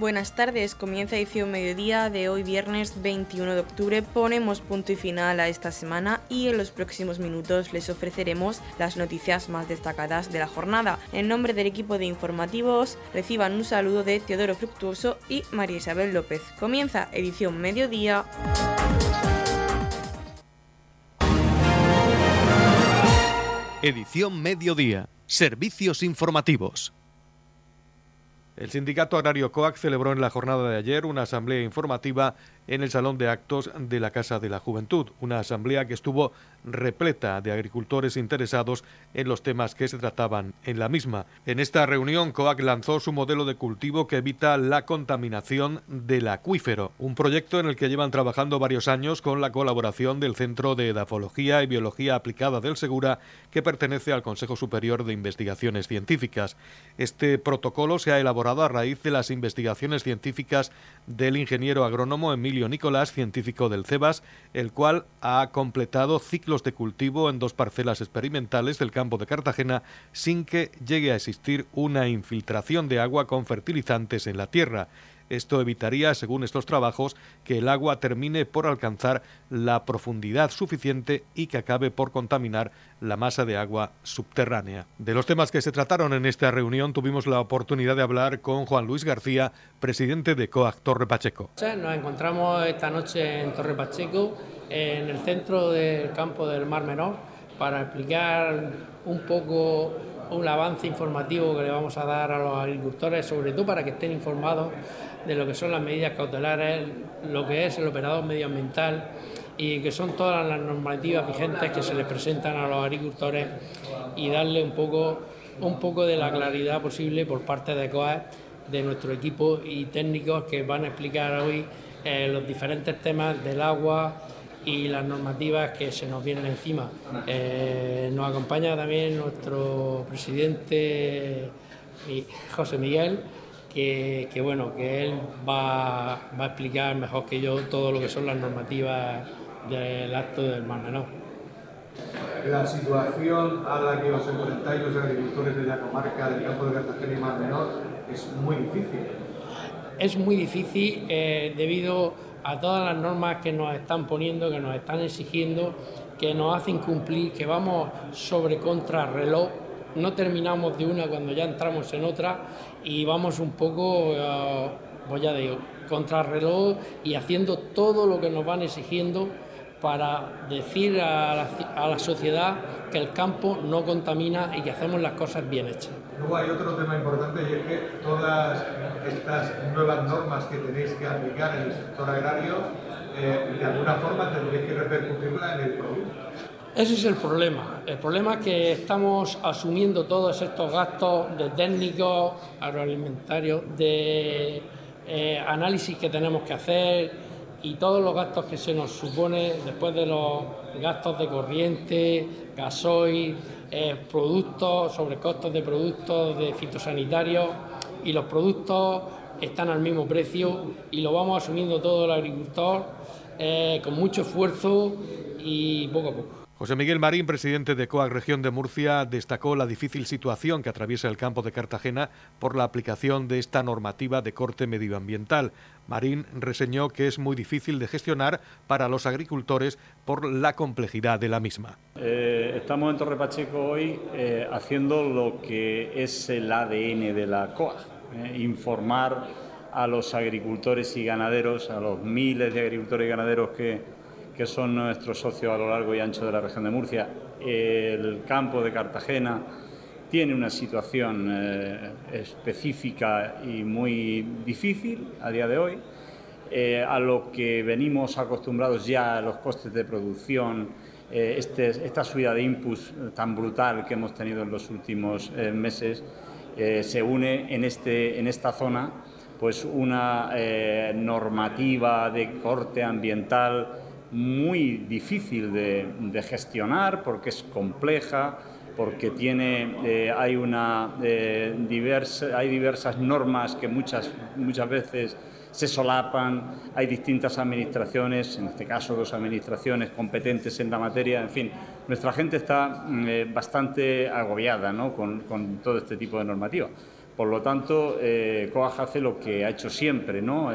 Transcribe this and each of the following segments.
Buenas tardes, comienza edición mediodía de hoy viernes 21 de octubre. Ponemos punto y final a esta semana y en los próximos minutos les ofreceremos las noticias más destacadas de la jornada. En nombre del equipo de informativos reciban un saludo de Teodoro Fructuoso y María Isabel López. Comienza edición mediodía. Edición mediodía. Servicios informativos. El Sindicato Agrario COAC celebró en la jornada de ayer una asamblea informativa en el Salón de Actos de la Casa de la Juventud, una asamblea que estuvo repleta de agricultores interesados en los temas que se trataban en la misma. En esta reunión, COAC lanzó su modelo de cultivo que evita la contaminación del acuífero, un proyecto en el que llevan trabajando varios años con la colaboración del Centro de Edafología y Biología Aplicada del Segura, que pertenece al Consejo Superior de Investigaciones Científicas. Este protocolo se ha elaborado a raíz de las investigaciones científicas del ingeniero agrónomo Emilio Nicolás, científico del CEBAS, el cual ha completado ciclos de cultivo en dos parcelas experimentales del campo de Cartagena sin que llegue a existir una infiltración de agua con fertilizantes en la tierra. Esto evitaría, según estos trabajos, que el agua termine por alcanzar la profundidad suficiente y que acabe por contaminar la masa de agua subterránea. De los temas que se trataron en esta reunión tuvimos la oportunidad de hablar con Juan Luis García, presidente de COAC Torre Pacheco. Nos encontramos esta noche en Torre Pacheco, en el centro del campo del Mar Menor, para explicar un poco un avance informativo que le vamos a dar a los agricultores, sobre todo para que estén informados de lo que son las medidas cautelares, lo que es el operador medioambiental y que son todas las normativas vigentes que se les presentan a los agricultores y darle un poco, un poco de la claridad posible por parte de COA, de nuestro equipo y técnicos que van a explicar hoy eh, los diferentes temas del agua y las normativas que se nos vienen encima. Eh, nos acompaña también nuestro presidente José Miguel que, bueno, que él va, va, a explicar mejor que yo todo lo que son las normativas del acto del Mar Menor. La situación a la que os enfrentáis los agricultores de la comarca del campo de Cartagena y Mar Menor es muy difícil. Es muy difícil eh, debido a todas las normas que nos están poniendo, que nos están exigiendo, que nos hacen cumplir, que vamos sobre contrarreloj no terminamos de una cuando ya entramos en otra y vamos un poco, pues ya digo, contrarreloj y haciendo todo lo que nos van exigiendo para decir a la, a la, sociedad que el campo no contamina y que hacemos las cosas bien hechas. Luego hay otro tema importante y es que todas estas nuevas normas que tenéis que aplicar en el sector agrario, eh, de alguna forma tendréis que repercutirla en el producto. Ese es el problema. El problema es que estamos asumiendo todos estos gastos de técnicos agroalimentarios, de eh, análisis que tenemos que hacer y todos los gastos que se nos supone después de los gastos de corriente, gasoil, eh, productos, sobrecostos de productos de fitosanitarios y los productos están al mismo precio y lo vamos asumiendo todo el agricultor eh, con mucho esfuerzo y poco a poco. José Miguel Marín, presidente de COAG Región de Murcia, destacó la difícil situación que atraviesa el campo de Cartagena por la aplicación de esta normativa de corte medioambiental. Marín reseñó que es muy difícil de gestionar para los agricultores por la complejidad de la misma. Eh, estamos en Torre Pacheco hoy eh, haciendo lo que es el ADN de la COAG, eh, informar a los agricultores y ganaderos, a los miles de agricultores y ganaderos que que son nuestros socios a lo largo y ancho de la región de Murcia. El campo de Cartagena tiene una situación eh, específica y muy difícil a día de hoy, eh, a lo que venimos acostumbrados ya a los costes de producción, eh, este, esta subida de inputs tan brutal que hemos tenido en los últimos meses, se une en, este, en esta zona pues una normativa de corte ambiental muy difícil de, gestionar porque es compleja, porque tiene, eh, hay, una, eh, diversa, hay diversas normas que muchas, muchas veces se solapan, hay distintas administraciones, en este caso dos administraciones competentes en la materia, en fin, nuestra gente está mm, eh, bastante agobiada ¿no? con, con todo este tipo de normativa. Por lo tanto, COAG hace lo que ha hecho siempre, ¿no?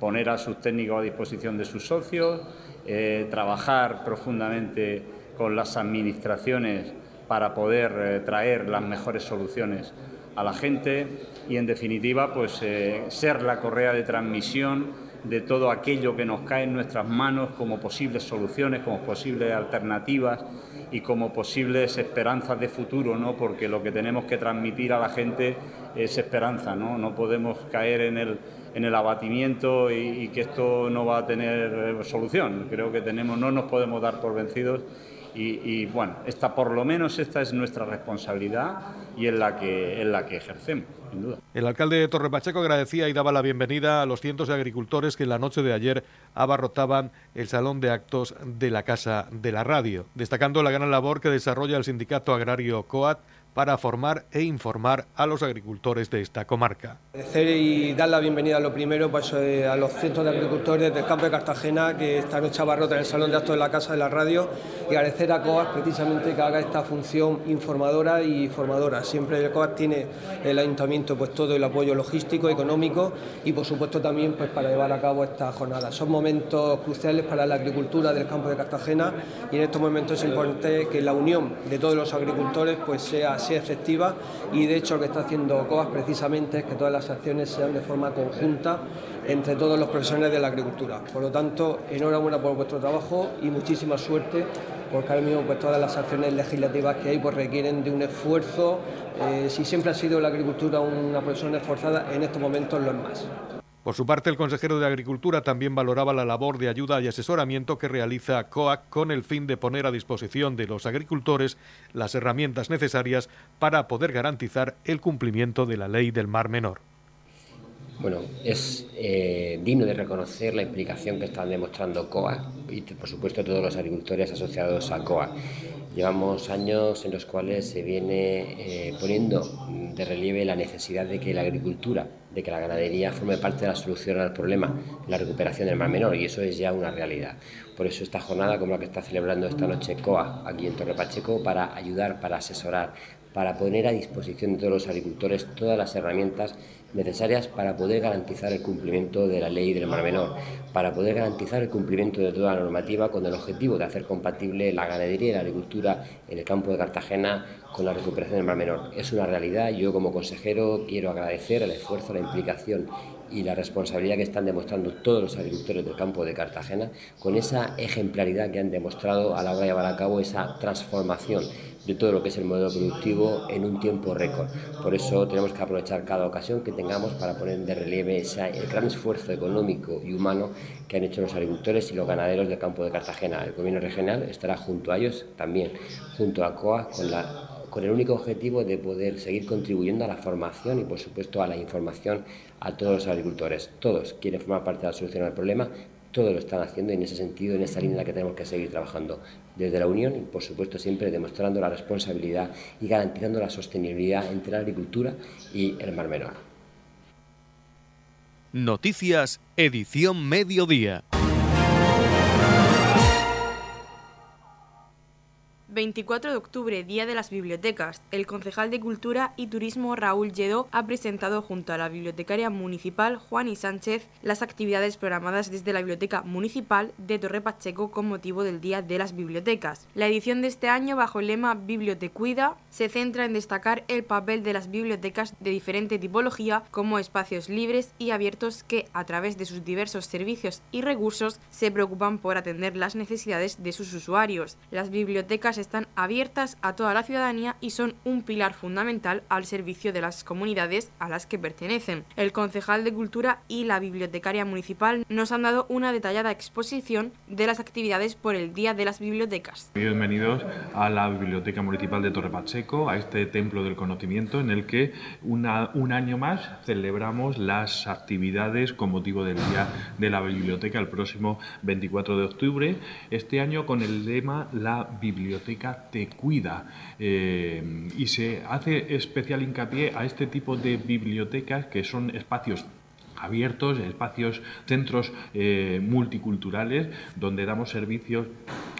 Poner a sus técnicos a disposición de sus socios, eh, trabajar profundamente con las administraciones para poder traer las mejores soluciones a la gente y, en definitiva, pues ser la correa de transmisión de todo aquello que nos cae en nuestras manos como posibles soluciones, como posibles alternativas y como posibles esperanzas de futuro, ¿no? porque lo que tenemos que transmitir a la gente es esperanza, no, no podemos caer en el, en el abatimiento y, que esto no va a tener eh, solución. Creo que tenemos, no nos podemos dar por vencidos y, bueno, esta, por lo menos esta es nuestra responsabilidad y es la que, es la que ejercemos. Sin duda. El alcalde de Torre Pacheco agradecía y daba la bienvenida a los cientos de agricultores que en la noche de ayer abarrotaban el salón de actos de la Casa de la Radio, destacando la gran labor que desarrolla el sindicato agrario COAT para formar e informar a los agricultores de esta comarca. Agradecer y dar la bienvenida a lo primero pues, eh, a los cientos de agricultores del campo de Cartagena que esta noche abarrotan el Salón de Actos de la Casa de la Radio y agradecer a COAS precisamente que haga esta función informadora y formadora. Siempre el COAS tiene el ayuntamiento pues todo el apoyo logístico, económico y por supuesto también pues para llevar a cabo esta jornada. Son momentos cruciales para la agricultura del campo de Cartagena y en estos momentos es importante que la unión de todos los agricultores pues sea efectiva y de hecho lo que está haciendo COAS precisamente es que todas las acciones sean de forma conjunta entre todos los profesionales de la agricultura. Por lo tanto, enhorabuena por vuestro trabajo y muchísima suerte porque ahora mismo pues, todas las acciones legislativas que hay pues, requieren de un esfuerzo. Eh, si siempre ha sido la agricultura una profesión esforzada, en estos momentos lo es más. Por su parte, el consejero de Agricultura también valoraba la labor de ayuda y asesoramiento que realiza COAC con el fin de poner a disposición de los agricultores las herramientas necesarias para poder garantizar el cumplimiento de la ley del Mar Menor. Bueno, es eh, digno de reconocer la implicación que están demostrando COA y, por supuesto, todos los agricultores asociados a COA. Llevamos años en los cuales se viene eh, poniendo de relieve la necesidad de que la agricultura, de que la ganadería forme parte de la solución al problema, la recuperación del mar menor, y eso es ya una realidad. Por eso esta jornada, como la que está celebrando esta noche COA aquí en Torre Pacheco, para ayudar, para asesorar, para poner a disposición de todos los agricultores todas las herramientas necesarias para poder garantizar el cumplimiento de la ley del Mar Menor, para poder garantizar el cumplimiento de toda la normativa con el objetivo de hacer compatible la ganadería y la agricultura en el campo de Cartagena con la recuperación del Mar Menor. Es una realidad. Yo como consejero quiero agradecer el esfuerzo, la implicación y la responsabilidad que están demostrando todos los agricultores del campo de Cartagena con esa ejemplaridad que han demostrado a la hora de llevar a cabo esa transformación de todo lo que es el modelo productivo en un tiempo récord. Por eso tenemos que aprovechar cada ocasión que tengamos para poner de relieve ese, el gran esfuerzo económico y humano que han hecho los agricultores y los ganaderos del campo de Cartagena. El gobierno regional estará junto a ellos también, junto a COA, con la con el único objetivo de poder seguir contribuyendo a la formación y, por supuesto, a la información a todos los agricultores. Todos quieren formar parte de la solución al problema, todos lo están haciendo y en ese sentido, en esa línea en la que tenemos que seguir trabajando desde la Unión y, por supuesto, siempre demostrando la responsabilidad y garantizando la sostenibilidad entre la agricultura y el Mar Menor. Noticias, edición mediodía. 24 de octubre, Día de las Bibliotecas. El concejal de Cultura y Turismo Raúl Lledó ha presentado junto a la bibliotecaria municipal Juani Sánchez las actividades programadas desde la Biblioteca Municipal de Torre Pacheco con motivo del Día de las Bibliotecas. La edición de este año, bajo el lema Bibliotecuida, se centra en destacar el papel de las bibliotecas de diferente tipología como espacios libres y abiertos que, a través de sus diversos servicios y recursos, se preocupan por atender las necesidades de sus usuarios. Las bibliotecas están abiertas a toda la ciudadanía y son un pilar fundamental al servicio de las comunidades a las que pertenecen. El concejal de Cultura y la bibliotecaria municipal nos han dado una detallada exposición de las actividades por el Día de las Bibliotecas. Bienvenidos a la Biblioteca Municipal de Torre Pacheco, a este templo del conocimiento en el que una, un año más celebramos las actividades con motivo del Día de la Biblioteca el próximo 24 de octubre, este año con el lema La Biblioteca te cuida eh, y se hace especial hincapié a este tipo de bibliotecas que son espacios abiertos, espacios, centros eh, multiculturales donde damos servicios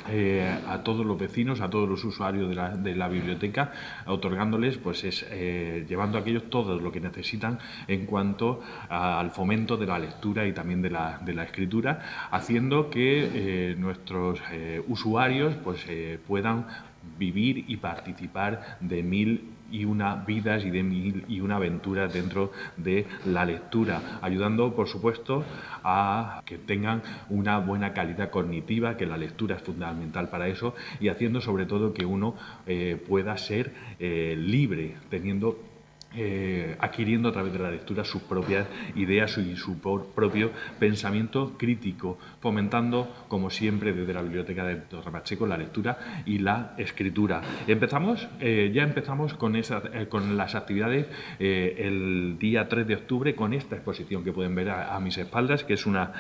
eh, a todos los vecinos, a todos los usuarios de la, biblioteca, otorgándoles, pues es eh, llevando a aquellos todo lo que necesitan en cuanto al fomento de la lectura y también de la, escritura, haciendo que nuestros usuarios pues puedan vivir y participar de mil y una vidas y una aventuras dentro de la lectura, ayudando por supuesto a que tengan una buena calidad cognitiva, que la lectura es fundamental para eso y haciendo sobre todo que uno eh, pueda ser eh, libre, teniendo eh, adquiriendo a través de la lectura sus propias ideas y su propio pensamiento crítico, fomentando, como siempre, desde la biblioteca de Torre Pacheco, la lectura y la escritura. Empezamos, eh, ya empezamos con, esas, eh, con las actividades el día 3 de octubre con esta exposición que pueden ver a, mis espaldas, que es una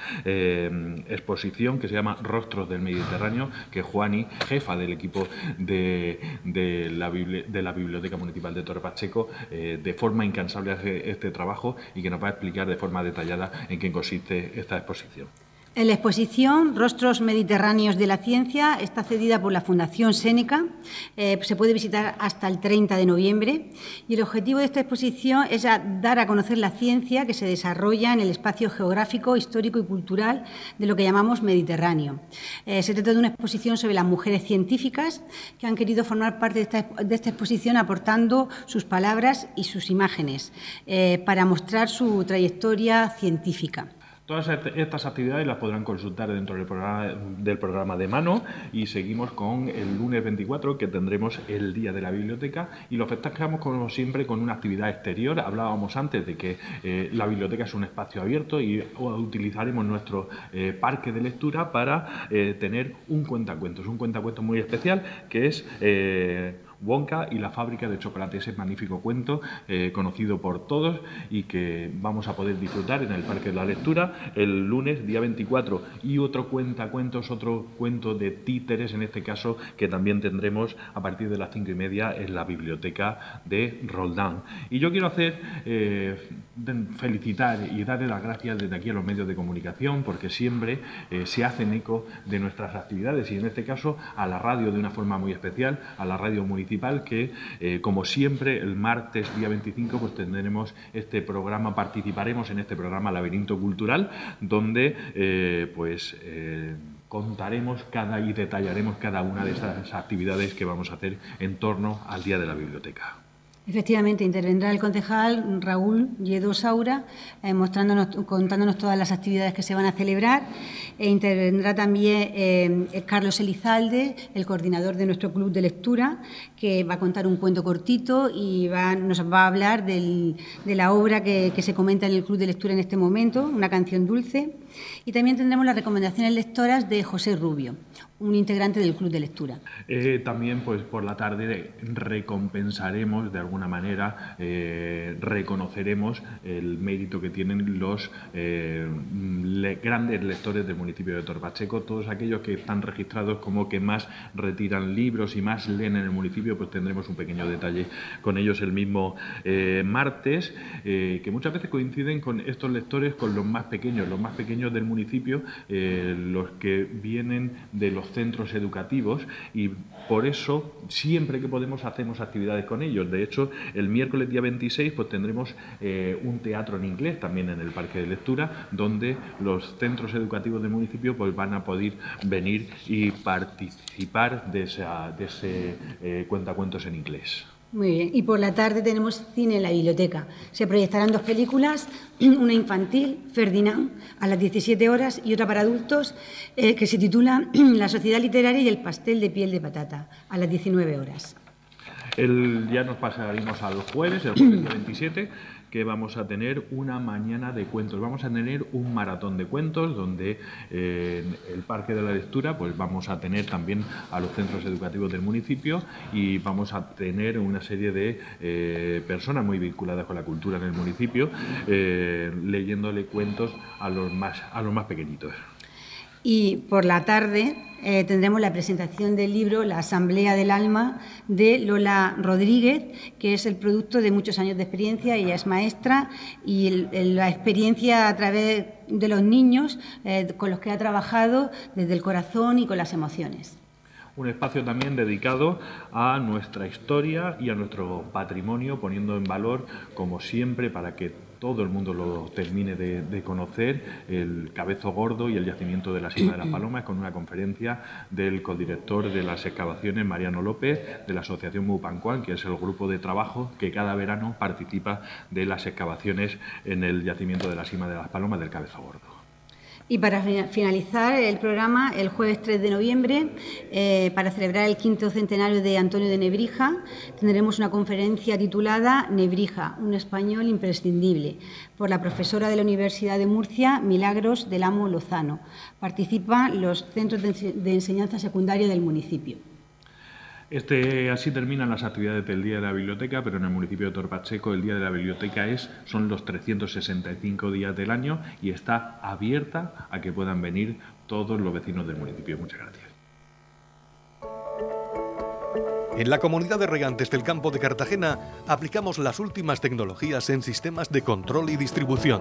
exposición que se llama Rostros del Mediterráneo, que Juani, jefa del equipo de, de, la, de la Biblioteca Municipal de Torre Pacheco, de forma incansable hace este trabajo y que nos va a explicar de forma detallada en qué consiste esta exposición. La exposición Rostros Mediterráneos de la Ciencia está cedida por la Fundación Séneca. Eh, se puede visitar hasta el 30 de noviembre. Y el objetivo de esta exposición es dar a conocer la ciencia que se desarrolla en el espacio geográfico, histórico y cultural de lo que llamamos Mediterráneo. Eh, se trata de una exposición sobre las mujeres científicas que han querido formar parte de esta, exposición aportando sus palabras y sus imágenes eh, para mostrar su trayectoria científica. Todas estas actividades las podrán consultar dentro del programa, del programa de mano y seguimos con el lunes 24 que tendremos el Día de la Biblioteca y lo festejamos como siempre con una actividad exterior. Hablábamos antes de que eh, la biblioteca es un espacio abierto y utilizaremos nuestro eh, parque de lectura para eh, tener un cuentacuentos, un cuentacuentos muy especial que es Wonka y la fábrica de chocolate, ese magnífico cuento eh, conocido por todos y que vamos a poder disfrutar en el Parque de la Lectura el lunes, día 24. Y otro cuenta cuentos, otro cuento de títeres, en este caso, que también tendremos a partir de las cinco y media en la biblioteca de Roldán. Y yo quiero hacer, eh, felicitar y darle las gracias desde aquí a los medios de comunicación, porque siempre eh, se hacen eco de nuestras actividades y en este caso a la radio de una forma muy especial, a la radio municipal que, eh, como siempre, el martes día 25 pues tendremos este programa, participaremos en este programa Laberinto Cultural, donde eh, pues eh, contaremos cada y detallaremos cada una de esas actividades que vamos a hacer en torno al Día de la Biblioteca. Efectivamente, intervendrá el concejal Raúl Lledo Saura, eh, mostrándonos, contándonos todas las actividades que se van a celebrar. E intervendrá también eh, Carlos Elizalde, el coordinador de nuestro club de lectura, que va a contar un cuento cortito y nos va a hablar de la obra que, que se comenta en el club de lectura en este momento, una canción dulce. Y también tendremos las recomendaciones lectoras de José Rubio un integrante del club de lectura. Eh, también, pues por la tarde recompensaremos de alguna manera, eh, reconoceremos el mérito que tienen los eh, grandes lectores del municipio de Torpacheco, todos aquellos que están registrados como que más retiran libros y más leen en el municipio, pues tendremos un pequeño detalle con ellos el mismo martes, que muchas veces coinciden con estos lectores con los más pequeños, los más pequeños del municipio, los que vienen de los centros educativos y por eso siempre que podemos hacemos actividades con ellos. De hecho, el miércoles día 26 pues tendremos eh, un teatro en inglés también en el Parque de Lectura donde los centros educativos del municipio pues van a poder venir y participar de, ese eh, cuentacuentos en inglés. Muy bien. Y por la tarde tenemos cine en la biblioteca. Se proyectarán dos películas, una infantil, Ferdinand, a las 17 horas, y otra para adultos, eh, que se titula La sociedad literaria y el pastel de piel de patata, a las 19 horas. El, ya nos pasaremos a los jueves, el jueves 27 que vamos a tener una mañana de cuentos. Vamos a tener un maratón de cuentos donde eh, en el Parque de la Lectura pues vamos a tener también a los centros educativos del municipio y vamos a tener una serie de eh, personas muy vinculadas con la cultura en el municipio eh, leyéndole cuentos a los más, a los más pequeñitos. Y por la tarde eh, tendremos la presentación del libro La Asamblea del Alma de Lola Rodríguez, que es el producto de muchos años de experiencia. Ella es maestra y la experiencia a través de los niños eh, con los que ha trabajado desde el corazón y con las emociones. un espacio también dedicado a nuestra historia y a nuestro patrimonio, poniendo en valor, como siempre, para que todo el mundo lo termine de, conocer, el Cabezo Gordo y el yacimiento de la Sima de las Palomas, con una conferencia del codirector de las excavaciones, Mariano López, de la Asociación Mupancuán, que es el grupo de trabajo que cada verano participa de las excavaciones en el yacimiento de la Sima de las Palomas del Cabezo Gordo. Y para finalizar el programa, el jueves 3 de noviembre, eh, para celebrar el quinto centenario de Antonio de Nebrija, tendremos una conferencia titulada Nebrija, un español imprescindible, por la profesora de la Universidad de Murcia, Milagros del Amo Lozano. Participan los centros de enseñanza secundaria del municipio. Este, así terminan las actividades del Día de la Biblioteca, pero en el municipio de Torpacheco el Día de la Biblioteca es, son los 365 días del año y está abierta a que puedan venir todos los vecinos del municipio. Muchas gracias. En la comunidad de regantes del campo de Cartagena aplicamos las últimas tecnologías en sistemas de control y distribución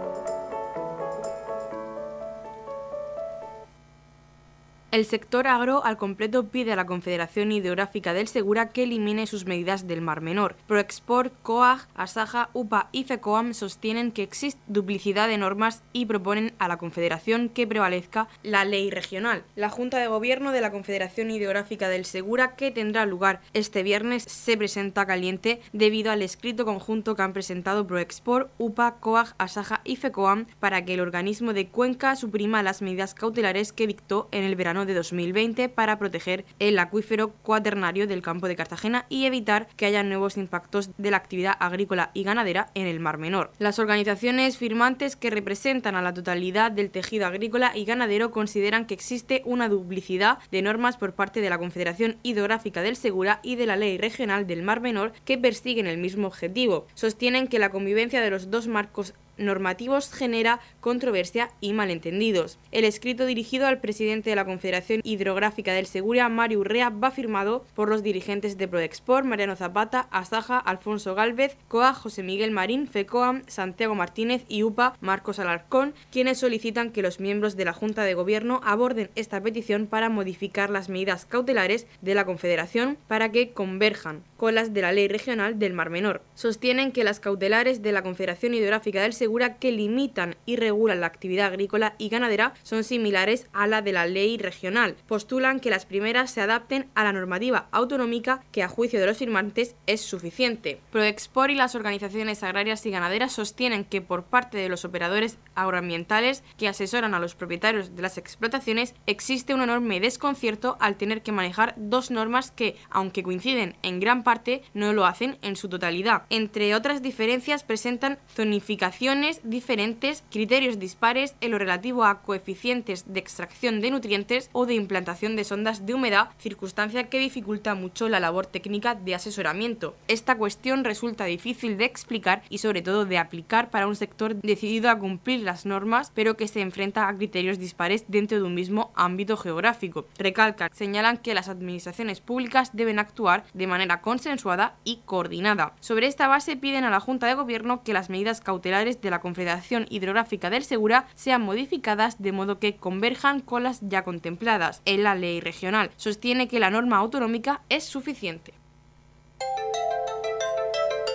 El sector agro al completo pide a la Confederación Hidrográfica del Segura que elimine sus medidas del Mar Menor. Proexport, COAG, Asaja, UPA y FECOAM sostienen que existe duplicidad de normas y proponen a la Confederación que prevalezca la ley regional. La Junta de Gobierno de la Confederación Hidrográfica del Segura, que tendrá lugar este viernes, se presenta caliente debido al escrito conjunto que han presentado Proexport, UPA, COAG, Asaja y FECOAM para que el organismo de Cuenca suprima las medidas cautelares que dictó en el verano de 2020 para proteger el acuífero cuaternario del campo de Cartagena y evitar que haya nuevos impactos de la actividad agrícola y ganadera en el Mar Menor. Las organizaciones firmantes que representan a la totalidad del tejido agrícola y ganadero consideran que existe una duplicidad de normas por parte de la Confederación Hidrográfica del Segura y de la Ley Regional del Mar Menor que persiguen el mismo objetivo. Sostienen que la convivencia de los dos marcos normativos genera controversia y malentendidos. El escrito dirigido al presidente de la Confederación Hidrográfica del Segura, Mario Urrea, va firmado por los dirigentes de Proexport, Mariano Zapata, Asaja, Alfonso Galvez, COA, José Miguel Marín, FECOAM, Santiago Martínez y UPA, Marcos Alarcón, quienes solicitan que los miembros de la Junta de Gobierno aborden esta petición para modificar las medidas cautelares de la Confederación para que converjan con las de la Ley Regional del Mar Menor. Sostienen que las cautelares de la Confederación Hidrográfica del Segura que limitan y regulan la actividad agrícola y ganadera son similares a la de la Ley Regional. Postulan que las primeras se adapten a la normativa autonómica que a juicio de los firmantes es suficiente. Proexport y las organizaciones agrarias y ganaderas sostienen que por parte de los operadores agroambientales que asesoran a los propietarios de las explotaciones existe un enorme desconcierto al tener que manejar dos normas que, aunque coinciden en gran parte, no lo hacen en su totalidad. Entre otras diferencias presentan zonificaciones diferentes, criterios dispares en lo relativo a coeficientes de extracción de nutrientes o de implantación de sondas de humedad, circunstancia que dificulta mucho la labor técnica de asesoramiento. Esta cuestión resulta difícil de explicar y sobre todo de aplicar para un sector decidido a cumplir las normas, pero que se enfrenta a criterios dispares dentro de un mismo ámbito geográfico. Recalcan, señalan que las administraciones públicas deben actuar de manera constante consensuada y coordinada. Sobre esta base piden a la Junta de Gobierno que las medidas cautelares de la Confederación Hidrográfica del Segura sean modificadas de modo que converjan con las ya contempladas en la ley regional. Sostiene que la norma autonómica es suficiente.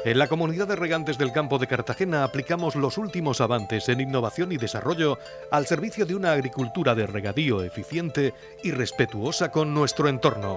En la comunidad de regantes del campo de Cartagena aplicamos los últimos avances en innovación y desarrollo al servicio de una agricultura de regadío eficiente y respetuosa con nuestro entorno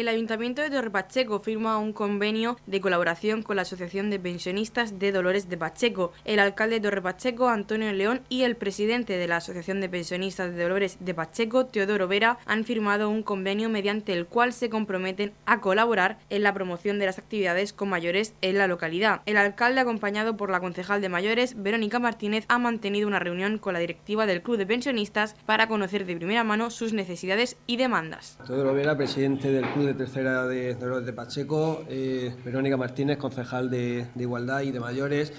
El Ayuntamiento de Torre Pacheco firma un convenio de colaboración con la Asociación de Pensionistas de Dolores de Pacheco. El alcalde de Torre Pacheco, Antonio León, y el presidente de la Asociación de Pensionistas de Dolores de Pacheco, Teodoro Vera, han firmado un convenio mediante el cual se comprometen a colaborar en la promoción de las actividades con mayores en la localidad. El alcalde, acompañado por la concejal de mayores, Verónica Martínez, ha mantenido una reunión con la directiva del Club de Pensionistas para conocer de primera mano sus necesidades y demandas. Teodoro Vera, presidente del Club de Tercera Edad de Dolores de Pacheco, eh, Verónica Martínez, concejal de, Igualdad y de Mayores,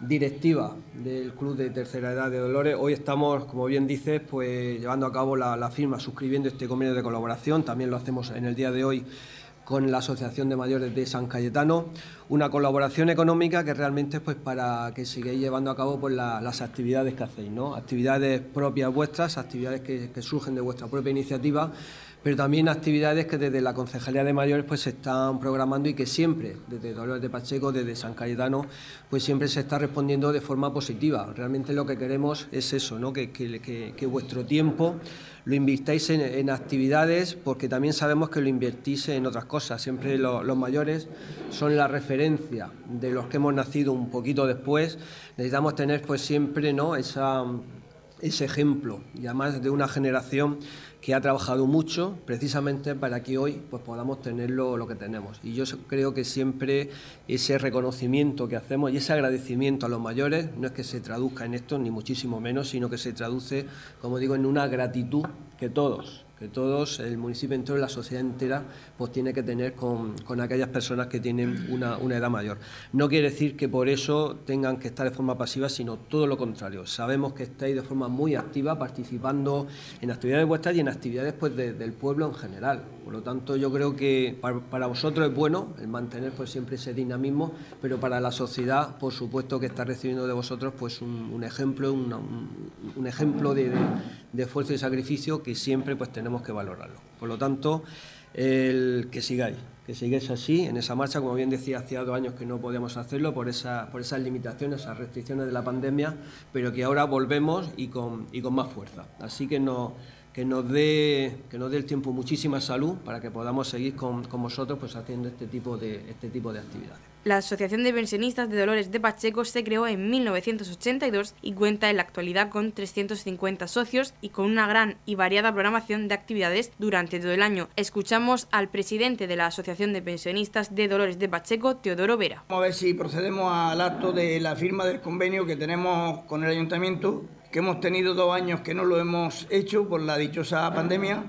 directiva del Club de Tercera Edad de Dolores. Hoy estamos, como bien dices, pues llevando a cabo la firma, suscribiendo este convenio de colaboración. También lo hacemos en el día de hoy con la Asociación de Mayores de San Cayetano, una colaboración económica que realmente es pues para que sigáis llevando a cabo pues, las actividades que hacéis, ¿no? actividades propias vuestras, actividades que, surgen de vuestra propia iniciativa, pero también actividades que desde la Concejalía de Mayores pues se están programando y que siempre, desde Dolores de Pacheco, desde San Cayetano, pues siempre se está respondiendo de forma positiva. Realmente lo que queremos es eso, ¿no? que, que vuestro tiempo lo invirtáis en, actividades porque también sabemos que lo invertís en otras cosas. Siempre los mayores son la referencia de los que hemos nacido un poquito después. Necesitamos tener pues siempre ¿no? Esa, ese ejemplo y además de una generación que ha trabajado mucho precisamente para que hoy pues, podamos tener lo, que tenemos. Y yo creo que siempre ese reconocimiento que hacemos y ese agradecimiento a los mayores no es que se traduzca en esto, ni muchísimo menos, sino que se traduce, como digo, en una gratitud que todos, que todos, el municipio entero, la sociedad entera, pues tiene que tener con, aquellas personas que tienen una, edad mayor. No quiere decir que por eso tengan que estar de forma pasiva, sino todo lo contrario. Sabemos que estáis de forma muy activa participando en actividades vuestras y en actividades pues, del pueblo en general. Por lo tanto, yo creo que para, vosotros es bueno el mantener pues, siempre ese dinamismo, pero para la sociedad, por supuesto que está recibiendo de vosotros pues, un, ejemplo, un, ejemplo de, de, esfuerzo y sacrificio que siempre pues, tenemos que valorarlo. Por lo tanto, el que sigáis, que sigáis así en esa marcha, como bien decía, hacía dos años que no podíamos hacerlo por, esa, por esas limitaciones, esas restricciones de la pandemia, pero que ahora volvemos y con, y con más fuerza. Así que no que nos dé que nos dé el tiempo muchísima salud para que podamos seguir con, con vosotros pues haciendo este tipo de este tipo de actividades. La Asociación de Pensionistas de Dolores de Pacheco se creó en 1982 y cuenta en la actualidad con 350 socios y con una gran y variada programación de actividades durante todo el año. Escuchamos al presidente de la Asociación de Pensionistas de Dolores de Pacheco, Teodoro Vera. Vamos a ver si procedemos al acto de la firma del convenio que tenemos con el ayuntamiento que hemos tenido dos años que no lo hemos hecho por la dichosa pandemia,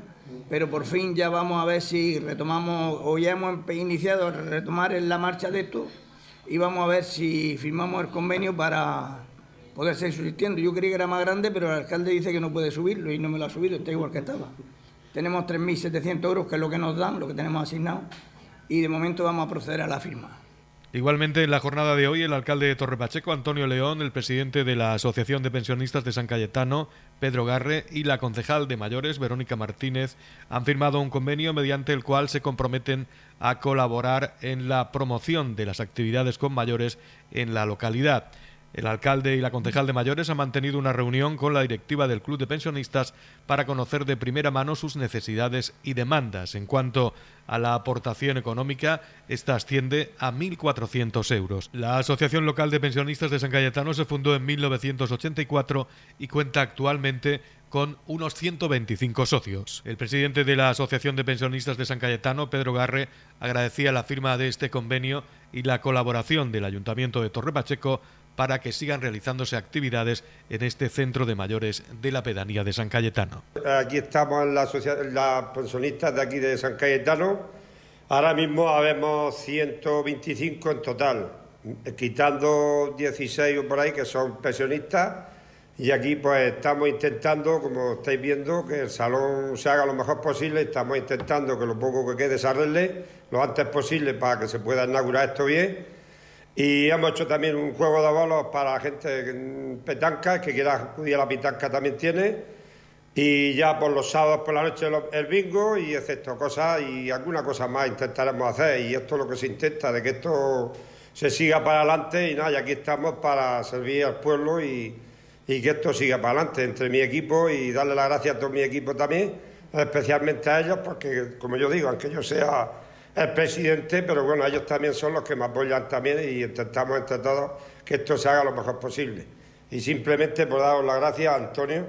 pero por fin ya vamos a ver si retomamos o ya hemos iniciado a retomar en la marcha de esto y vamos a ver si firmamos el convenio para poder seguir subsistiendo. Yo creía que era más grande, pero el alcalde dice que no puede subirlo y no me lo ha subido, está igual que estaba. Tenemos 3.700 euros, que es lo que nos dan, lo que tenemos asignado, y de momento vamos a proceder a la firma. Igualmente, en la jornada de hoy, el alcalde de Torre Pacheco, Antonio León, el presidente de la Asociación de Pensionistas de San Cayetano, Pedro Garre, y la concejal de mayores, Verónica Martínez, han firmado un convenio mediante el cual se comprometen a colaborar en la promoción de las actividades con mayores en la localidad. El alcalde y la concejal de mayores han mantenido una reunión con la directiva del Club de Pensionistas para conocer de primera mano sus necesidades y demandas. En cuanto a la aportación económica, esta asciende a 1.400 euros. La Asociación Local de Pensionistas de San Cayetano se fundó en 1984 y cuenta actualmente con unos 125 socios. El presidente de la Asociación de Pensionistas de San Cayetano, Pedro Garre, agradecía la firma de este convenio y la colaboración del Ayuntamiento de Torre Pacheco para que sigan realizándose actividades en este centro de mayores de la pedanía de San Cayetano. Aquí estamos las pensionistas de aquí de San Cayetano. Ahora mismo habemos 125 en total, quitando 16 o por ahí que son pensionistas. Y aquí pues estamos intentando, como estáis viendo, que el salón se haga lo mejor posible. Estamos intentando que lo poco que quede se arregle lo antes posible para que se pueda inaugurar esto bien y hemos hecho también un juego de bolos para la gente petanca, que quiera acudir a la petanca también tiene. Y ya por los sábados por la noche el bingo y excepto cosas y alguna cosa más intentaremos hacer. Y esto es lo que se intenta, de que esto se siga para adelante y nada, y aquí estamos para servir al pueblo y, y que esto siga para adelante entre mi equipo y darle las gracias a todo mi equipo también, especialmente a ellos, porque como yo digo, aunque yo sea el presidente, pero bueno, ellos también son los que me apoyan también y intentamos entre todos que esto se haga lo mejor posible. Y simplemente por daros las gracias Antonio,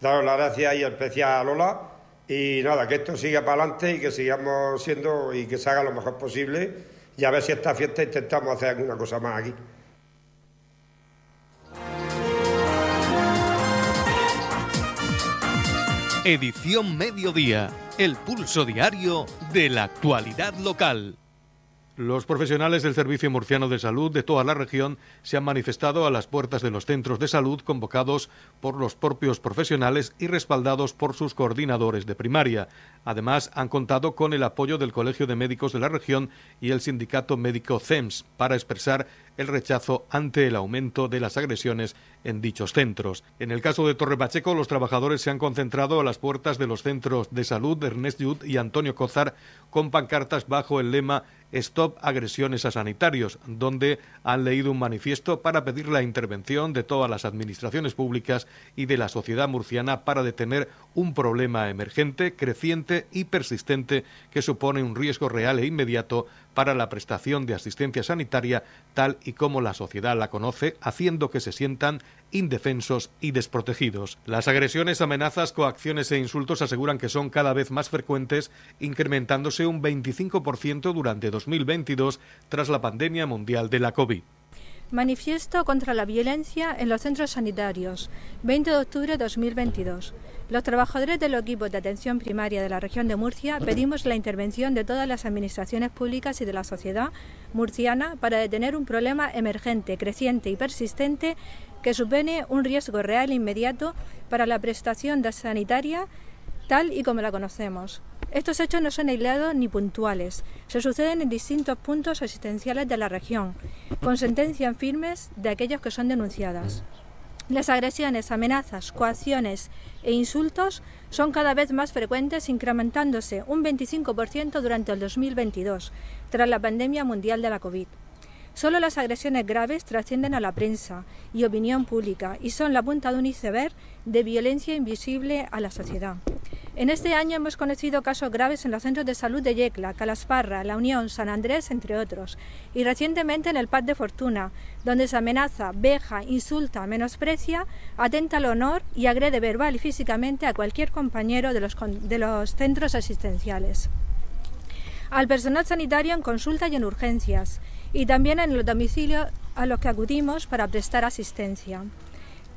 daros las gracias y especial a Lola y nada, que esto siga para adelante y que sigamos siendo y que se haga lo mejor posible y a ver si esta fiesta intentamos hacer alguna cosa más aquí. Edición Mediodía el pulso diario de la actualidad local. Los profesionales del Servicio Murciano de Salud de toda la región se han manifestado a las puertas de los centros de salud convocados por los propios profesionales y respaldados por sus coordinadores de primaria. Además, han contado con el apoyo del Colegio de Médicos de la región y el Sindicato Médico CEMS para expresar el rechazo ante el aumento de las agresiones en dichos centros. En el caso de Torre Pacheco, los trabajadores se han concentrado a las puertas de los centros de salud Ernest Yud y Antonio Cozar con pancartas bajo el lema Stop agresiones a sanitarios, donde han leído un manifiesto para pedir la intervención de todas las administraciones públicas y de la sociedad murciana para detener un problema emergente, creciente y persistente que supone un riesgo real e inmediato para la prestación de asistencia sanitaria tal y como la sociedad la conoce, haciendo que se sientan indefensos y desprotegidos. Las agresiones, amenazas, coacciones e insultos aseguran que son cada vez más frecuentes, incrementándose un 25% durante 2022 tras la pandemia mundial de la COVID. Manifiesto contra la violencia en los centros sanitarios, 20 de octubre de 2022. Los trabajadores de los equipos de atención primaria de la región de Murcia pedimos la intervención de todas las administraciones públicas y de la sociedad murciana para detener un problema emergente, creciente y persistente que supone un riesgo real e inmediato para la prestación de sanitaria tal y como la conocemos. Estos hechos no son aislados ni puntuales, se suceden en distintos puntos asistenciales de la región, con sentencias firmes de aquellos que son denunciadas. Las agresiones, amenazas, coacciones e insultos son cada vez más frecuentes, incrementándose un 25% durante el 2022, tras la pandemia mundial de la COVID. Solo las agresiones graves trascienden a la prensa y opinión pública y son la punta de un iceberg de violencia invisible a la sociedad. En este año hemos conocido casos graves en los centros de salud de Yecla, Calasparra, La Unión, San Andrés, entre otros, y recientemente en el Paz de Fortuna, donde se amenaza, veja, insulta, menosprecia, atenta al honor y agrede verbal y físicamente a cualquier compañero de los, centros asistenciales. Al personal sanitario en consulta y en urgencias, y también en los domicilios a los que acudimos para prestar asistencia.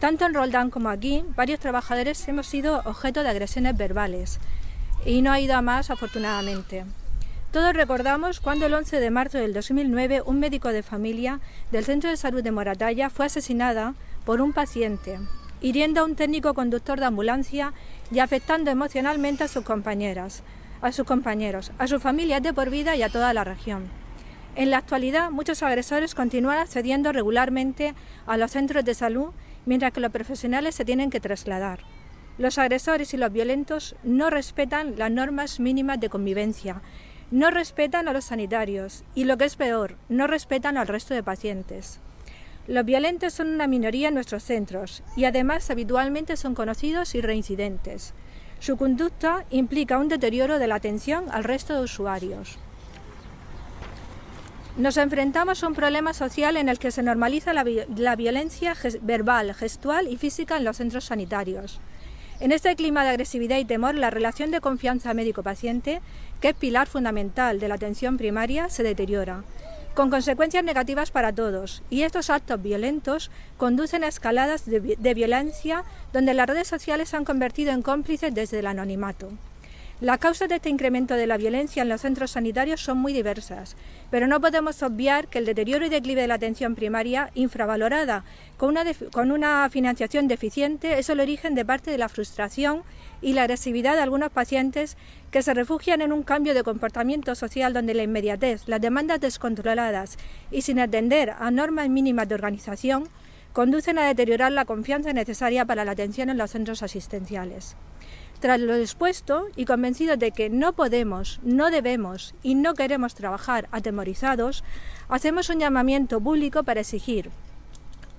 Tanto en Roldán como aquí, varios trabajadores hemos sido objeto de agresiones verbales y no ha ido a más afortunadamente. Todos recordamos cuando el 11 de marzo del 2009 un médico de familia del Centro de Salud de Moratalla fue asesinada por un paciente, hiriendo a un técnico conductor de ambulancia y afectando emocionalmente a sus compañeras, a sus compañeros, a sus familias de por vida y a toda la región. En la actualidad, muchos agresores continúan accediendo regularmente a los centros de salud mientras que los profesionales se tienen que trasladar. Los agresores y los violentos no respetan las normas mínimas de convivencia, no respetan a los sanitarios y, lo que es peor, no respetan al resto de pacientes. Los violentos son una minoría en nuestros centros y además habitualmente son conocidos y reincidentes. Su conducta implica un deterioro de la atención al resto de usuarios. Nos enfrentamos a un problema social en el que se normaliza la, violencia verbal, gestual y física en los centros sanitarios. En este clima de agresividad y temor, la relación de confianza médico-paciente, que es pilar fundamental de la atención primaria, se deteriora, con consecuencias negativas para todos. Y estos actos violentos conducen a escaladas de violencia donde las redes sociales se han convertido en cómplices desde el anonimato. Las causas de este incremento de la violencia en los centros sanitarios son muy diversas, pero no podemos obviar que el deterioro y declive de la atención primaria, infravalorada, con una, con una financiación deficiente, es el origen de parte de la frustración y la agresividad de algunos pacientes que se refugian en un cambio de comportamiento social donde la inmediatez, las demandas descontroladas y sin atender a normas mínimas de organización conducen a deteriorar la confianza necesaria para la atención en los centros asistenciales. Tras lo expuesto y convencidos de que no podemos, no debemos y no queremos trabajar atemorizados, hacemos un llamamiento público para exigir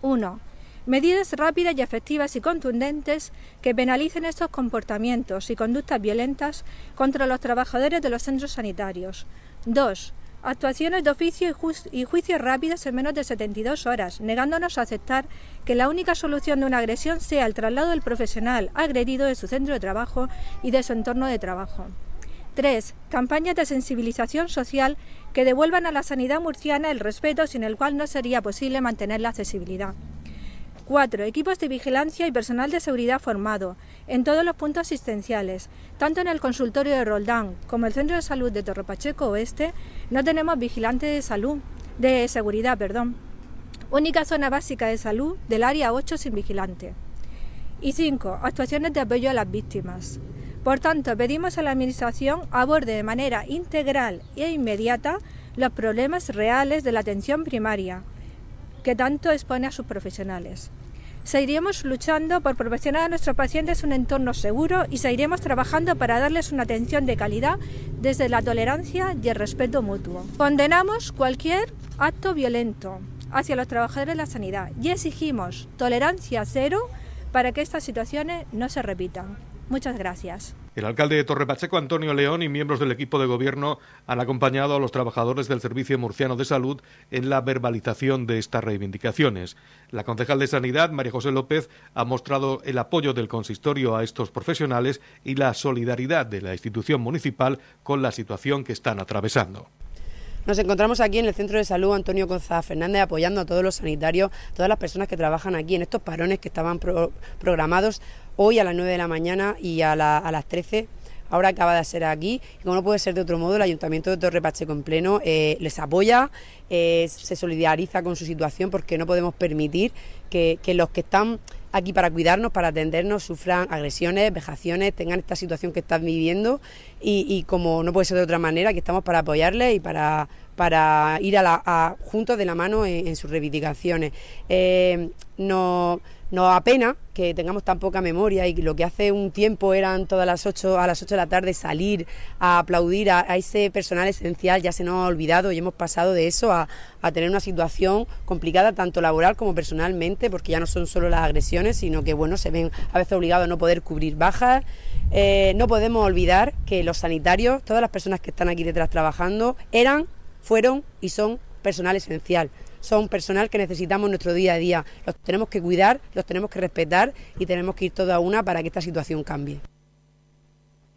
1. Medidas rápidas y efectivas y contundentes que penalicen estos comportamientos y conductas violentas contra los trabajadores de los centros sanitarios. 2 Actuaciones de oficio y, juicios rápidos en menos de 72 horas, negándonos a aceptar que la única solución de una agresión sea el traslado del profesional agredido de su centro de trabajo y de su entorno de trabajo. 3. Campañas de sensibilización social que devuelvan a la sanidad murciana el respeto sin el cual no sería posible mantener la accesibilidad. 4. Equipos de vigilancia y personal de seguridad formado en todos los puntos asistenciales. Tanto en el consultorio de Roldán como el Centro de Salud de Torrepacheco Oeste no tenemos vigilante de salud, de seguridad, perdón. Única zona básica de salud del área 8 sin vigilante. Y 5. Actuaciones de apoyo a las víctimas. Por tanto, pedimos a la Administración aborde de manera integral e inmediata los problemas reales de la atención primaria, que tanto expone a sus profesionales. Seguiremos luchando por proporcionar a nuestros pacientes un entorno seguro y seguiremos trabajando para darles una atención de calidad desde la tolerancia y el respeto mutuo. Condenamos cualquier acto violento hacia los trabajadores de la sanidad y exigimos tolerancia cero para que estas situaciones no se repitan. Muchas gracias. El alcalde de Torre Pacheco, Antonio León, y miembros del equipo de gobierno han acompañado a los trabajadores del Servicio Murciano de Salud en la verbalización de estas reivindicaciones. La concejal de Sanidad, María José López, ha mostrado el apoyo del consistorio a estos profesionales y la solidaridad de la institución municipal con la situación que están atravesando. Nos encontramos aquí en el Centro de Salud Antonio González Fernández apoyando a todos los sanitarios, todas las personas que trabajan aquí en estos parones que estaban programados hoy a las 9 de la mañana y a, las 13 ahora acaba de ser aquí. Y como no puede ser de otro modo, el Ayuntamiento de Torre Pacheco en pleno eh, les apoya, eh, se solidariza con su situación porque no podemos permitir que, los que están aquí para cuidarnos, para atendernos, sufran agresiones, vejaciones, tengan esta situación que están viviendo y, como no puede ser de otra manera, que estamos para apoyarles y para, para ir a la, juntos de la mano en, sus reivindicaciones. Eh, no, nos apena que tengamos tan poca memoria y lo que hace un tiempo eran todas las 8 a las 8 de la tarde salir a aplaudir a, ese personal esencial, ya se nos ha olvidado y hemos pasado de eso a, tener una situación complicada tanto laboral como personalmente, porque ya no son solo las agresiones, sino que bueno, se ven a veces obligados a no poder cubrir bajas. Eh, no podemos olvidar que los sanitarios, todas las personas que están aquí detrás trabajando, eran, fueron y son personal esencial son personal que necesitamos nuestro día a día. Los tenemos que cuidar, los tenemos que respetar y tenemos que ir toda una para que esta situación cambie.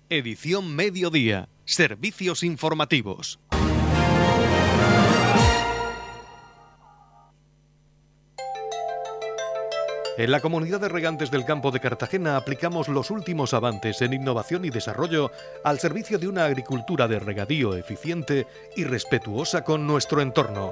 Edición Mediodía. Servicios informativos. En la comunidad de regantes del campo de Cartagena aplicamos los últimos avances en innovación y desarrollo al servicio de una agricultura de regadío eficiente y respetuosa con nuestro entorno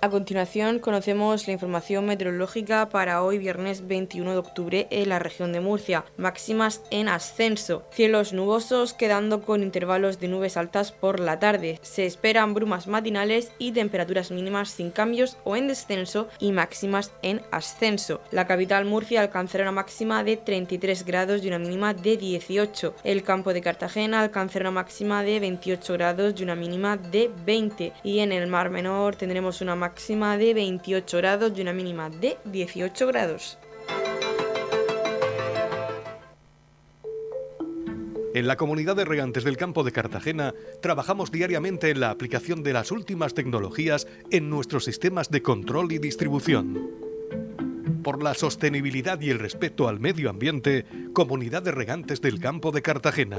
A continuación conocemos la información meteorológica para hoy viernes 21 de octubre en la región de Murcia. Máximas en ascenso. Cielos nubosos quedando con intervalos de nubes altas por la tarde. Se esperan brumas matinales y temperaturas mínimas sin cambios o en descenso y máximas en ascenso. La capital Murcia alcanzará una máxima de 33 grados y una mínima de 18. El campo de Cartagena alcanzará una máxima de 28 grados y una mínima de 20. Y en el Mar Menor tendremos una máxima máxima de 28 grados y una mínima de 18 grados. En la comunidad de regantes del campo de Cartagena trabajamos diariamente en la aplicación de las últimas tecnologías en nuestros sistemas de control y distribución. Por la sostenibilidad y el respeto al medio ambiente, Comunidad de Regantes del Campo de Cartagena.